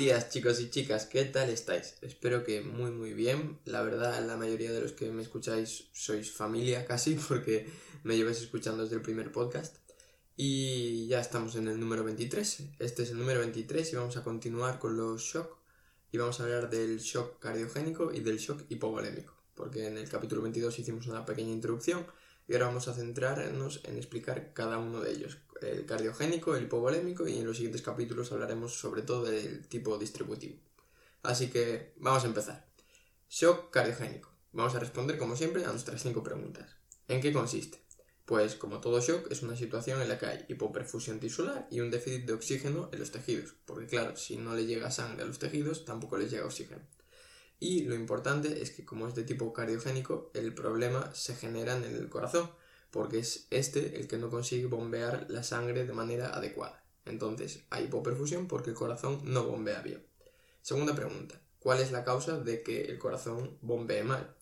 días chicos y chicas, ¿qué tal estáis? Espero que muy muy bien. La verdad, la mayoría de los que me escucháis sois familia casi porque me lleváis escuchando desde el primer podcast. Y ya estamos en el número 23. Este es el número 23 y vamos a continuar con los shock. Y vamos a hablar del shock cardiogénico y del shock hipovolémico. Porque en el capítulo 22 hicimos una pequeña introducción y ahora vamos a centrarnos en explicar cada uno de ellos el cardiogénico, el hipovolémico y en los siguientes capítulos hablaremos sobre todo del tipo distributivo. Así que vamos a empezar. Shock cardiogénico. Vamos a responder como siempre a nuestras cinco preguntas. ¿En qué consiste? Pues como todo shock es una situación en la que hay hipoperfusión tisular y un déficit de oxígeno en los tejidos, porque claro, si no le llega sangre a los tejidos, tampoco les llega oxígeno. Y lo importante es que como es de tipo cardiogénico, el problema se genera en el corazón, porque es este el que no consigue bombear la sangre de manera adecuada. Entonces, hay hipoperfusión porque el corazón no bombea bien. Segunda pregunta, ¿cuál es la causa de que el corazón bombee mal?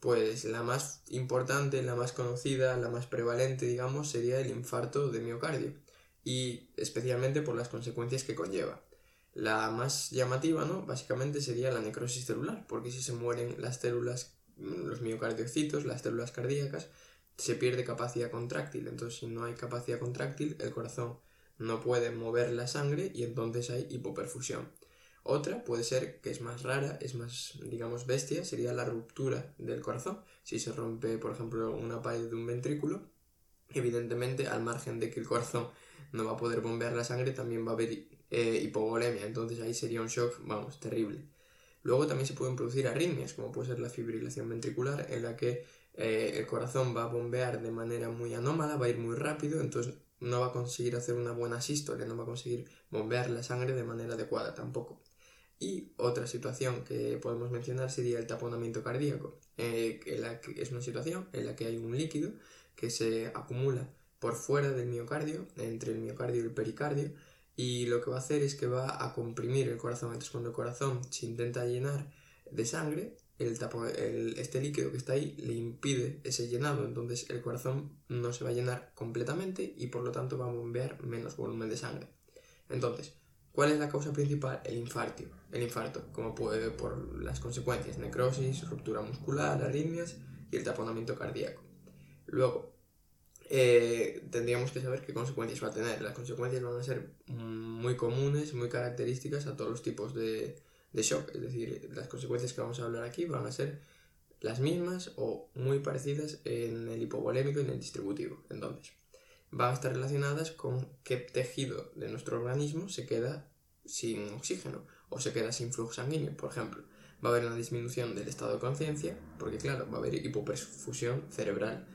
Pues la más importante, la más conocida, la más prevalente, digamos, sería el infarto de miocardio, y especialmente por las consecuencias que conlleva. La más llamativa, ¿no? Básicamente sería la necrosis celular, porque si se mueren las células, los miocardiocitos, las células cardíacas, se pierde capacidad contráctil. Entonces, si no hay capacidad contráctil, el corazón no puede mover la sangre y entonces hay hipoperfusión. Otra puede ser, que es más rara, es más, digamos, bestia, sería la ruptura del corazón. Si se rompe, por ejemplo, una pared de un ventrículo, evidentemente, al margen de que el corazón no va a poder bombear la sangre, también va a haber eh, hipovolemia. Entonces ahí sería un shock, vamos, terrible. Luego también se pueden producir arritmias, como puede ser la fibrilación ventricular, en la que eh, el corazón va a bombear de manera muy anómala, va a ir muy rápido, entonces no va a conseguir hacer una buena sístole, no va a conseguir bombear la sangre de manera adecuada tampoco. Y otra situación que podemos mencionar sería el taponamiento cardíaco, eh, que es una situación en la que hay un líquido que se acumula por fuera del miocardio, entre el miocardio y el pericardio, y lo que va a hacer es que va a comprimir el corazón. Entonces cuando el corazón se intenta llenar de sangre, el, este líquido que está ahí le impide ese llenado, entonces el corazón no se va a llenar completamente y por lo tanto va a bombear menos volumen de sangre. Entonces, ¿cuál es la causa principal? El infarto. El infarto, como puede por las consecuencias, necrosis, ruptura muscular, arritmias y el taponamiento cardíaco. Luego, eh, tendríamos que saber qué consecuencias va a tener. Las consecuencias van a ser muy comunes, muy características a todos los tipos de, de shock. Es decir, las consecuencias que vamos a hablar aquí van a ser las mismas o muy parecidas en el hipovolémico y en el distributivo. Entonces, van a estar relacionadas con qué tejido de nuestro organismo se queda sin oxígeno o se queda sin flujo sanguíneo, por ejemplo. Va a haber una disminución del estado de conciencia, porque claro, va a haber hipoperfusión cerebral.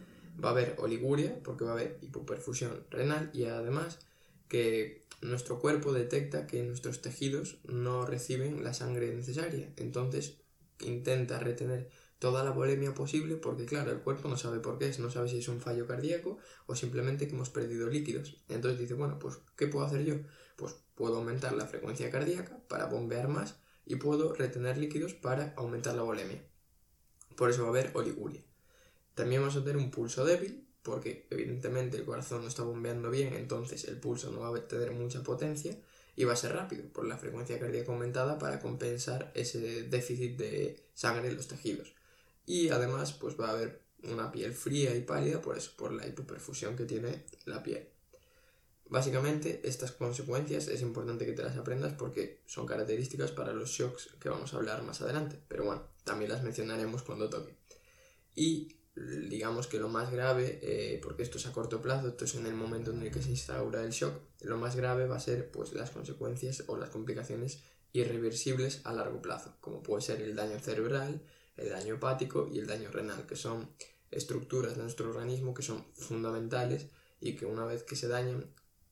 Va a haber oliguria, porque va a haber hipoperfusión renal y además que nuestro cuerpo detecta que nuestros tejidos no reciben la sangre necesaria. Entonces intenta retener toda la volemia posible porque claro, el cuerpo no sabe por qué es, no sabe si es un fallo cardíaco o simplemente que hemos perdido líquidos. Entonces dice, bueno, pues ¿qué puedo hacer yo? Pues puedo aumentar la frecuencia cardíaca para bombear más y puedo retener líquidos para aumentar la volemia. Por eso va a haber oliguria. También vamos a tener un pulso débil porque evidentemente el corazón no está bombeando bien, entonces el pulso no va a tener mucha potencia y va a ser rápido por la frecuencia cardíaca aumentada para compensar ese déficit de sangre en los tejidos. Y además pues va a haber una piel fría y pálida por eso, por la hipoperfusión que tiene la piel. Básicamente estas consecuencias es importante que te las aprendas porque son características para los shocks que vamos a hablar más adelante, pero bueno, también las mencionaremos cuando toque. Y digamos que lo más grave, eh, porque esto es a corto plazo, esto es en el momento en el que se instaura el shock, lo más grave va a ser pues las consecuencias o las complicaciones irreversibles a largo plazo, como puede ser el daño cerebral, el daño hepático y el daño renal, que son estructuras de nuestro organismo que son fundamentales y que una vez que se dañan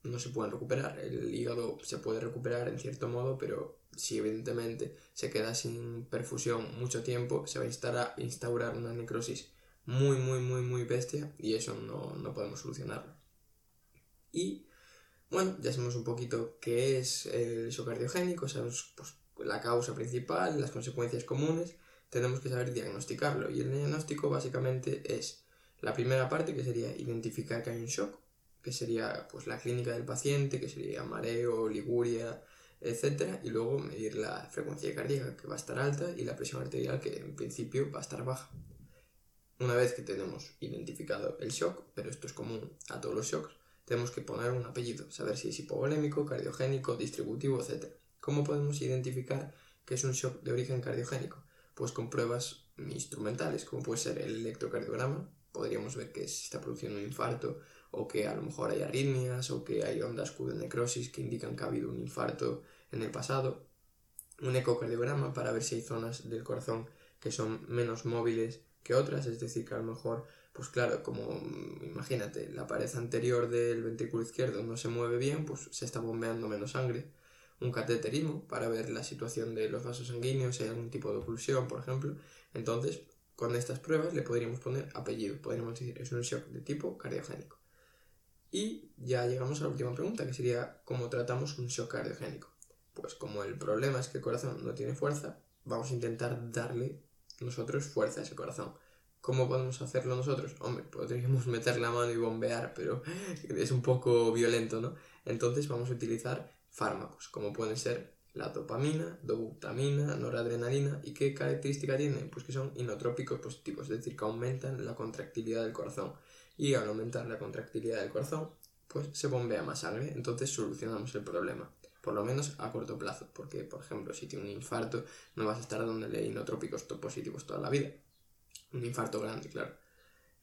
no se pueden recuperar. El hígado se puede recuperar en cierto modo, pero si evidentemente se queda sin perfusión mucho tiempo, se va a instaurar una necrosis muy, muy, muy, muy bestia y eso no, podemos solucionarlo. Y bueno, ya sabemos un poquito qué es el shock cardiogénico, sabemos pues, la causa principal, las consecuencias comunes, tenemos que saber diagnosticarlo. Y el diagnóstico básicamente es la primera parte que sería identificar que hay un shock, que sería pues la clínica del paciente, que sería mareo, liguria, etc. Y luego medir la frecuencia cardíaca que va a estar alta y la presión arterial que en principio va a estar baja. Una vez que tenemos identificado el shock, pero esto es común a todos los shocks, tenemos que poner un apellido, saber si es hipovolémico, cardiogénico, distributivo, etc. ¿Cómo podemos identificar que es un shock de origen cardiogénico? Pues con pruebas instrumentales, como puede ser el electrocardiograma, podríamos ver que se está produciendo un infarto o que a lo mejor hay arritmias o que hay ondas Q necrosis que indican que ha habido un infarto en el pasado. Un ecocardiograma para ver si hay zonas del corazón que son menos móviles que otras, es decir, que a lo mejor, pues claro, como mm, imagínate, la pared anterior del ventrículo izquierdo no se mueve bien, pues se está bombeando menos sangre. Un cateterismo para ver la situación de los vasos sanguíneos, si hay algún tipo de oclusión, por ejemplo. Entonces, con estas pruebas le podríamos poner apellido, podríamos decir, es un shock de tipo cardiogénico. Y ya llegamos a la última pregunta, que sería ¿cómo tratamos un shock cardiogénico? Pues como el problema es que el corazón no tiene fuerza, vamos a intentar darle nosotros fuerza ese corazón. ¿Cómo podemos hacerlo nosotros? Hombre, podríamos meter la mano y bombear, pero es un poco violento, ¿no? Entonces vamos a utilizar fármacos, como pueden ser la dopamina, dobutamina, noradrenalina. ¿Y qué característica tienen? Pues que son inotrópicos positivos, es decir, que aumentan la contractilidad del corazón. Y al aumentar la contractilidad del corazón, pues se bombea más sangre, entonces solucionamos el problema por lo menos a corto plazo, porque por ejemplo si tiene un infarto no vas a estar dándole inotrópicos positivos toda la vida, un infarto grande, claro.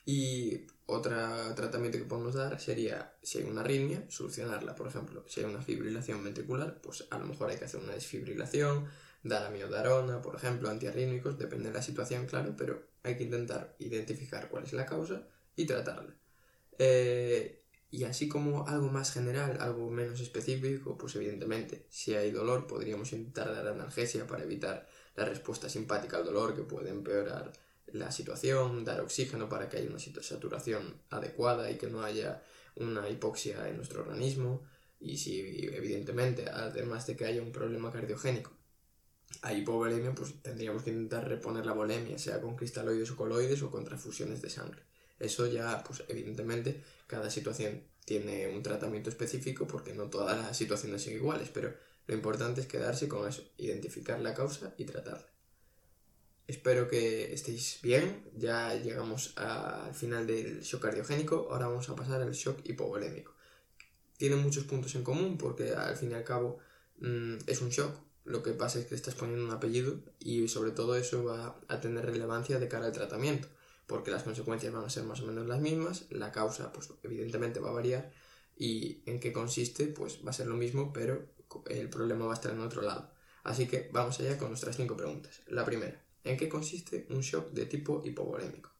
Y otro tratamiento que podemos dar sería, si hay una arritmia, solucionarla, por ejemplo, si hay una fibrilación ventricular, pues a lo mejor hay que hacer una desfibrilación, dar amiodarona, por ejemplo, antiarrítmicos, depende de la situación, claro, pero hay que intentar identificar cuál es la causa y tratarla. Eh, y así como algo más general, algo menos específico, pues evidentemente, si hay dolor, podríamos intentar dar analgesia para evitar la respuesta simpática al dolor que puede empeorar la situación, dar oxígeno para que haya una saturación adecuada y que no haya una hipoxia en nuestro organismo. Y si evidentemente, además de que haya un problema cardiogénico, hay hipovolemia, pues tendríamos que intentar reponer la volemia, sea con cristaloides o coloides o con transfusiones de sangre. Eso ya, pues evidentemente, cada situación tiene un tratamiento específico porque no todas las situaciones son iguales, pero lo importante es quedarse con eso, identificar la causa y tratarla. Espero que estéis bien, ya llegamos al final del shock cardiogénico, ahora vamos a pasar al shock hipovolémico. Tiene muchos puntos en común porque al fin y al cabo mm, es un shock, lo que pasa es que estás poniendo un apellido y sobre todo eso va a tener relevancia de cara al tratamiento porque las consecuencias van a ser más o menos las mismas, la causa pues evidentemente va a variar y en qué consiste pues va a ser lo mismo, pero el problema va a estar en otro lado. Así que vamos allá con nuestras cinco preguntas. La primera, ¿en qué consiste un shock de tipo hipovolémico?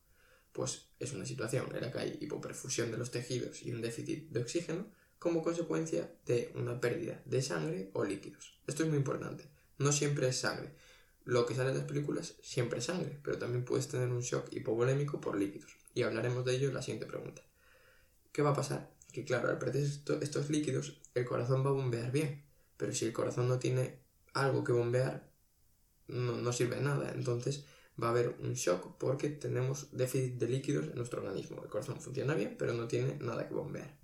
Pues es una situación en la que hay hipoperfusión de los tejidos y un déficit de oxígeno como consecuencia de una pérdida de sangre o líquidos. Esto es muy importante. No siempre es sangre lo que sale en las películas siempre es sangre, pero también puedes tener un shock hipovolémico por líquidos. Y hablaremos de ello en la siguiente pregunta. ¿Qué va a pasar? Que claro, al perder estos líquidos, el corazón va a bombear bien. Pero si el corazón no tiene algo que bombear, no, no sirve de nada. Entonces va a haber un shock porque tenemos déficit de líquidos en nuestro organismo. El corazón funciona bien, pero no tiene nada que bombear.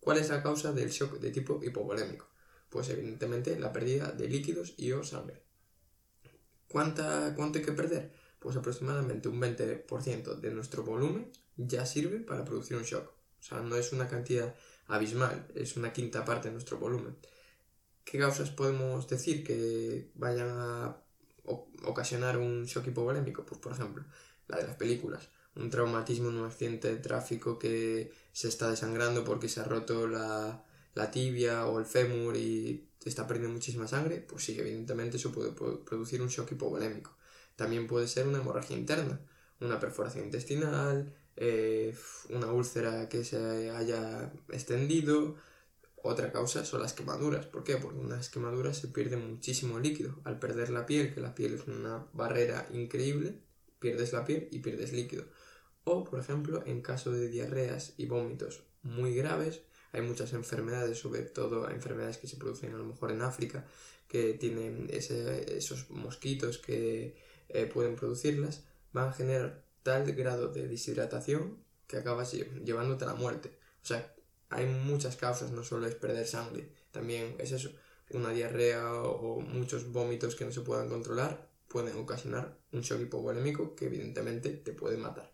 ¿Cuál es la causa del shock de tipo hipovolémico? Pues evidentemente la pérdida de líquidos y o sangre. ¿Cuánta, ¿Cuánto hay que perder? Pues aproximadamente un 20% de nuestro volumen ya sirve para producir un shock. O sea, no es una cantidad abismal, es una quinta parte de nuestro volumen. ¿Qué causas podemos decir que vayan a ocasionar un shock hipovolémico? Pues por ejemplo, la de las películas. Un traumatismo en un accidente de tráfico que se está desangrando porque se ha roto la, la tibia o el fémur y está perdiendo muchísima sangre, pues sí, evidentemente eso puede producir un shock hipovolémico. También puede ser una hemorragia interna, una perforación intestinal, eh, una úlcera que se haya extendido. Otra causa son las quemaduras. ¿Por qué? Porque en unas quemaduras se pierde muchísimo líquido. Al perder la piel, que la piel es una barrera increíble, pierdes la piel y pierdes líquido. O, por ejemplo, en caso de diarreas y vómitos muy graves, hay muchas enfermedades, sobre todo enfermedades que se producen a lo mejor en África, que tienen esos mosquitos que eh, pueden producirlas, van a generar tal grado de deshidratación que acabas llevándote a la muerte. O sea, hay muchas causas, no solo es perder sangre, también es eso, una diarrea o muchos vómitos que no se puedan controlar pueden ocasionar un shock hipovolémico que evidentemente te puede matar.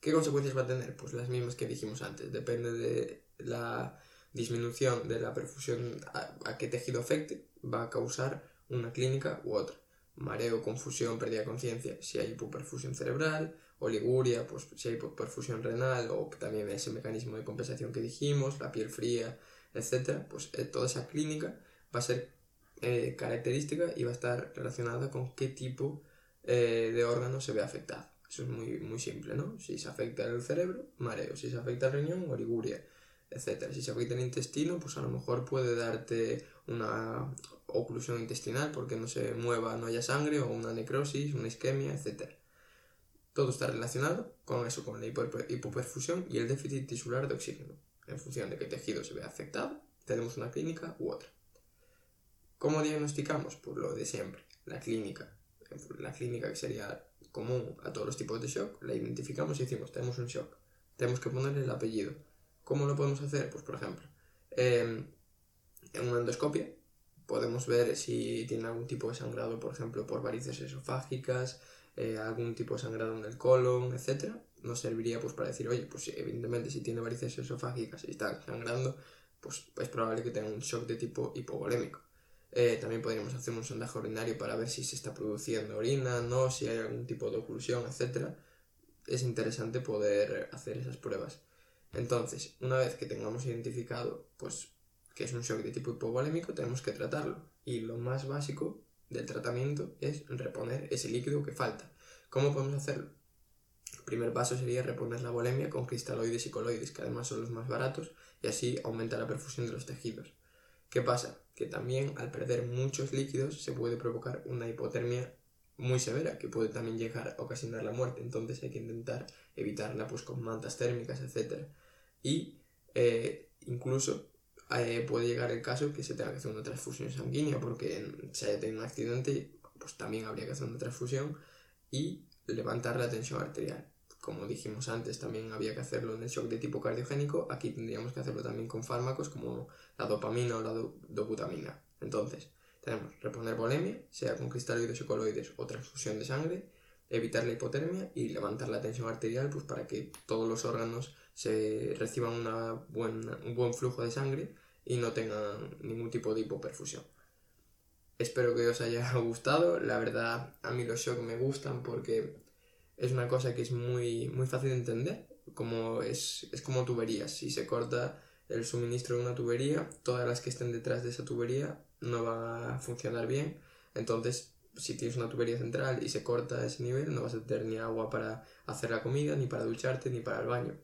¿Qué consecuencias va a tener? Pues las mismas que dijimos antes. Depende de la disminución de la perfusión a, qué tejido afecte, va a causar una clínica u otra. Mareo, confusión, pérdida de conciencia si hay hipoperfusión cerebral, oliguria, pues si hay hipoperfusión renal o también ese mecanismo de compensación que dijimos, la piel fría, etc. Pues eh, toda esa clínica va a ser eh, característica y va a estar relacionada con qué tipo eh, de órgano se ve afectado. Eso es muy, muy simple, ¿no? Si se afecta el cerebro, mareo. Si se afecta el riñón, oliguria, etc. Si se afecta el intestino, pues a lo mejor puede darte una oclusión intestinal porque no se mueva, no haya sangre, o una necrosis, una isquemia, etc. Todo está relacionado con eso, con la hipoperfusión y el déficit tisular de oxígeno. En función de qué tejido se ve afectado, tenemos una clínica u otra. ¿Cómo diagnosticamos? Pues lo de siempre, la clínica. La clínica que sería común a todos los tipos de shock, la identificamos y decimos, tenemos un shock. Tenemos que ponerle el apellido. ¿Cómo lo podemos hacer? Pues por ejemplo, em, en una endoscopia podemos ver si tiene algún tipo de sangrado, por ejemplo, por varices esofágicas, eh, algún tipo de sangrado en el colon, etc. Nos serviría pues para decir, oye, pues evidentemente si tiene varices esofágicas y está sangrando, pues es probable que tenga un shock de tipo hipovolémico. Eh, también podríamos hacer un sondaje urinario para ver si se está produciendo orina, no, si hay algún tipo de oclusión, etc. Es interesante poder hacer esas pruebas. Entonces, una vez que tengamos identificado, pues, que es un shock de tipo hipovolémico, tenemos que tratarlo. Y lo más básico del tratamiento es reponer ese líquido que falta. ¿Cómo podemos hacerlo? El primer paso sería reponer la volemia con cristaloides y coloides, que además son los más baratos, y así aumenta la perfusión de los tejidos. ¿Qué pasa? Que también al perder muchos líquidos se puede provocar una hipotermia muy severa que puede también llegar a ocasionar la muerte. Entonces hay que intentar evitarla pues con mantas térmicas, etc. Y eh, incluso eh, puede llegar el caso que se tenga que hacer una transfusión sanguínea porque si haya tenido un accidente pues también habría que hacer una transfusión y levantar la tensión arterial. Como dijimos antes, también había que hacerlo en el shock de tipo cardiogénico, aquí tendríamos que hacerlo también con fármacos como la dopamina o la dobutamina. Entonces, tenemos reponer volemia, sea con cristaloides o coloides o transfusión de sangre, evitar la hipotermia y levantar la tensión arterial pues para que todos los órganos se reciban una un buen flujo de sangre y no tengan ningún tipo de hipoperfusión. Espero que os haya gustado. La verdad, a mí los shock me gustan porque es una cosa que es muy, muy fácil de entender. Como es, es como tuberías. Si se corta el suministro de una tubería, todas las que estén detrás de esa tubería no van a funcionar bien. Entonces, si tienes una tubería central y se corta ese nivel, no vas a tener ni agua para hacer la comida, ni para ducharte, ni para el baño.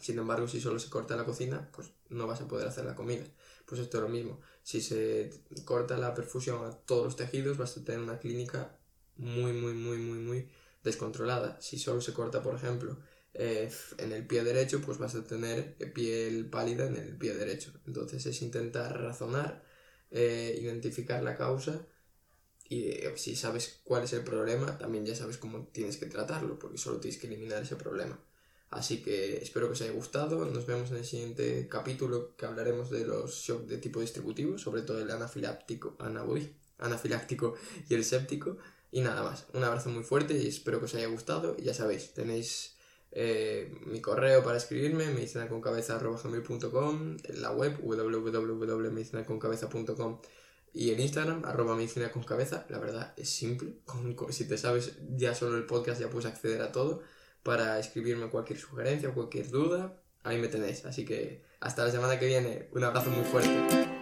Sin embargo, si solo se corta la cocina, pues no vas a poder hacer la comida. Pues esto es lo mismo. Si se corta la perfusión a todos los tejidos, vas a tener una clínica muy, muy, muy, muy, muy descontrolada. Si solo se corta, por ejemplo, eh, en el pie derecho, pues vas a tener piel pálida en el pie derecho. Entonces es intentar razonar, eh, identificar la causa y eh, si sabes cuál es el problema, también ya sabes cómo tienes que tratarlo, porque solo tienes que eliminar ese problema. Así que espero que os haya gustado. Nos vemos en el siguiente capítulo que hablaremos de los shocks de tipo distributivo, sobre todo el anafiláctico, anafiláctico y el séptico. Y nada más. Un abrazo muy fuerte y espero que os haya gustado. Ya sabéis, tenéis eh, mi correo para escribirme, medicinaconcabeza.com, la web www.medicinaconcabeza.com y en Instagram, arroba medicina con cabeza. La verdad es simple. si te sabes ya solo el podcast ya puedes acceder a todo para escribirme cualquier sugerencia o cualquier duda, ahí me tenéis. Así que hasta la semana que viene, un abrazo muy fuerte.